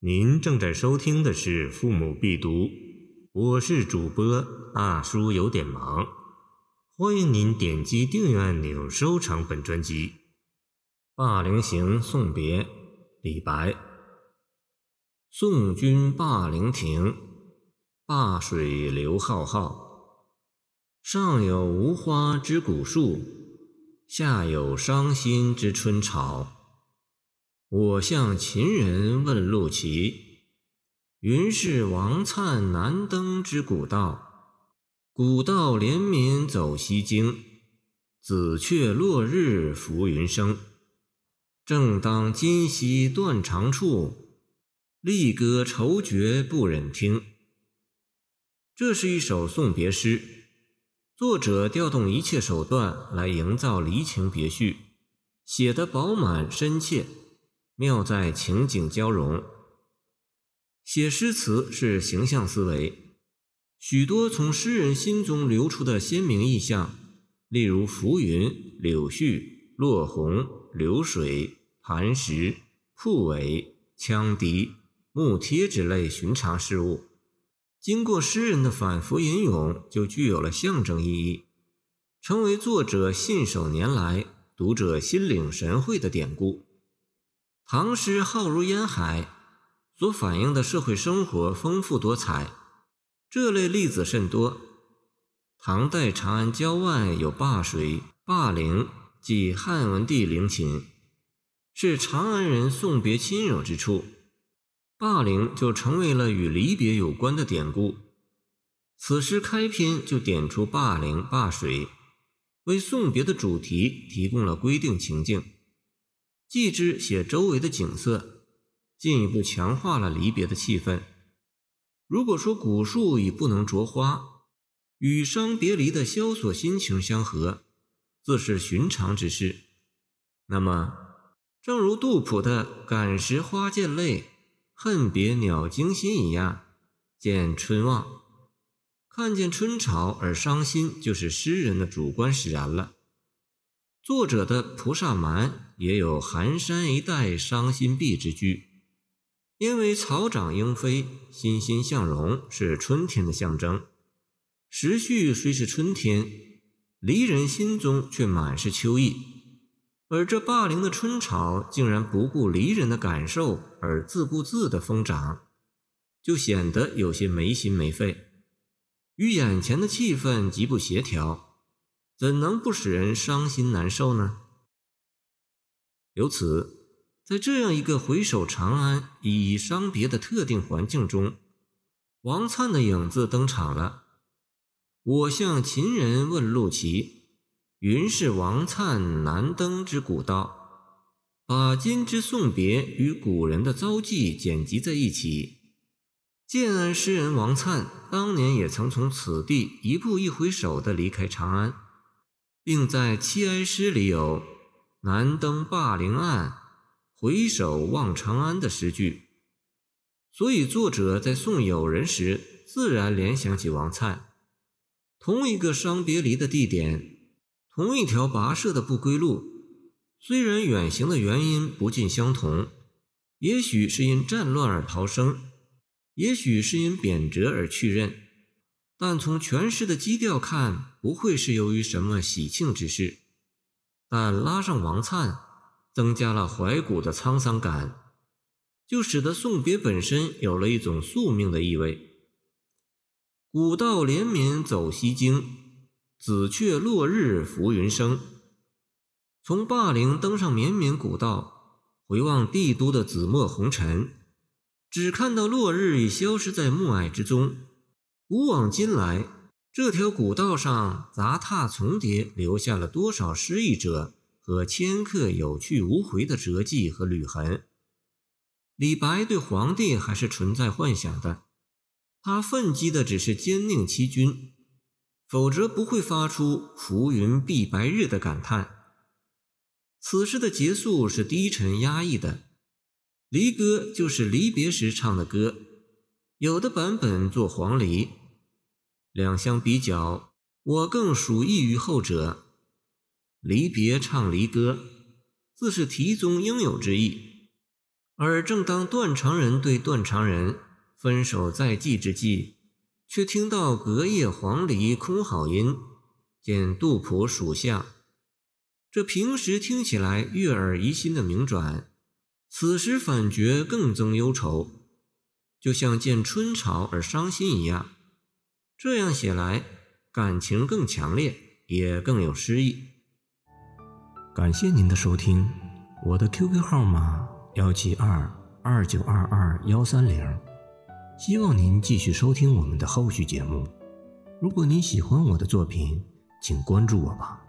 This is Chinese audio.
您正在收听的是《父母必读》，我是主播大叔，有点忙。欢迎您点击订阅按钮，收藏本专辑。《霸陵行·送别》李白。送君霸陵亭，灞水流浩浩。上有无花之古树，下有伤心之春草。我向秦人问路骑，云是王粲南登之古道。古道连绵走西京，紫雀落日浮云生。正当今夕断肠处，离歌愁绝不忍听。这是一首送别诗，作者调动一切手段来营造离情别绪，写得饱满深切。妙在情景交融。写诗词是形象思维，许多从诗人心中流出的鲜明意象，例如浮云、柳絮、落红、流水、磐石、铺尾、羌笛、木贴之类寻常事物，经过诗人的反复吟咏，就具有了象征意义，成为作者信手拈来、读者心领神会的典故。唐诗浩如烟海，所反映的社会生活丰富多彩，这类例子甚多。唐代长安郊外有灞水，灞陵即汉文帝陵寝，是长安人送别亲友之处，灞陵就成为了与离别有关的典故。此诗开篇就点出灞陵、灞水，为送别的主题提供了规定情境。继之写周围的景色，进一步强化了离别的气氛。如果说古树已不能着花，与伤别离的萧索心情相合，自是寻常之事。那么，正如杜甫的“感时花溅泪，恨别鸟惊心”一样，见春望，看见春潮而伤心，就是诗人的主观使然了。作者的《菩萨蛮》也有寒山一带伤心碧之句，因为草长莺飞，欣欣向荣是春天的象征。时序虽是春天，离人心中却满是秋意。而这霸陵的春草竟然不顾离人的感受而自顾自的疯长，就显得有些没心没肺，与眼前的气氛极不协调。怎能不使人伤心难受呢？由此，在这样一个回首长安、以伤别的特定环境中，王粲的影子登场了。我向秦人问路奇，云是王粲南登之古道，把今之送别与古人的遭际剪辑在一起。建安诗人王粲当年也曾从此地一步一回首地离开长安。并在七哀诗里有“南登霸陵岸，回首望长安”的诗句，所以作者在送友人时，自然联想起王粲。同一个伤别离的地点，同一条跋涉的不归路，虽然远行的原因不尽相同，也许是因战乱而逃生，也许是因贬谪而去任。但从全诗的基调看，不会是由于什么喜庆之事。但拉上王粲，增加了怀古的沧桑感，就使得送别本身有了一种宿命的意味。古道连绵走西京，紫雀落日浮云生。从霸陵登上绵绵古道，回望帝都的紫陌红尘，只看到落日已消失在暮霭之中。古往今来，这条古道上杂沓重叠，留下了多少失意者和迁客有去无回的折迹和履痕？李白对皇帝还是存在幻想的，他奋击的只是奸佞欺君，否则不会发出“浮云蔽白日”的感叹。此诗的结束是低沉压抑的，离歌就是离别时唱的歌。有的版本作黄鹂，两相比较，我更属意于后者。离别唱离歌，自是题中应有之意。而正当断肠人对断肠人分手在即之际，却听到隔夜黄鹂空好音，见杜甫属下。这平时听起来悦耳怡心的名转，此时反觉更增忧愁，就像见春潮而伤心一样。这样写来，感情更强烈，也更有诗意。感谢您的收听，我的 QQ 号码幺七二二九二二幺三零，希望您继续收听我们的后续节目。如果您喜欢我的作品，请关注我吧。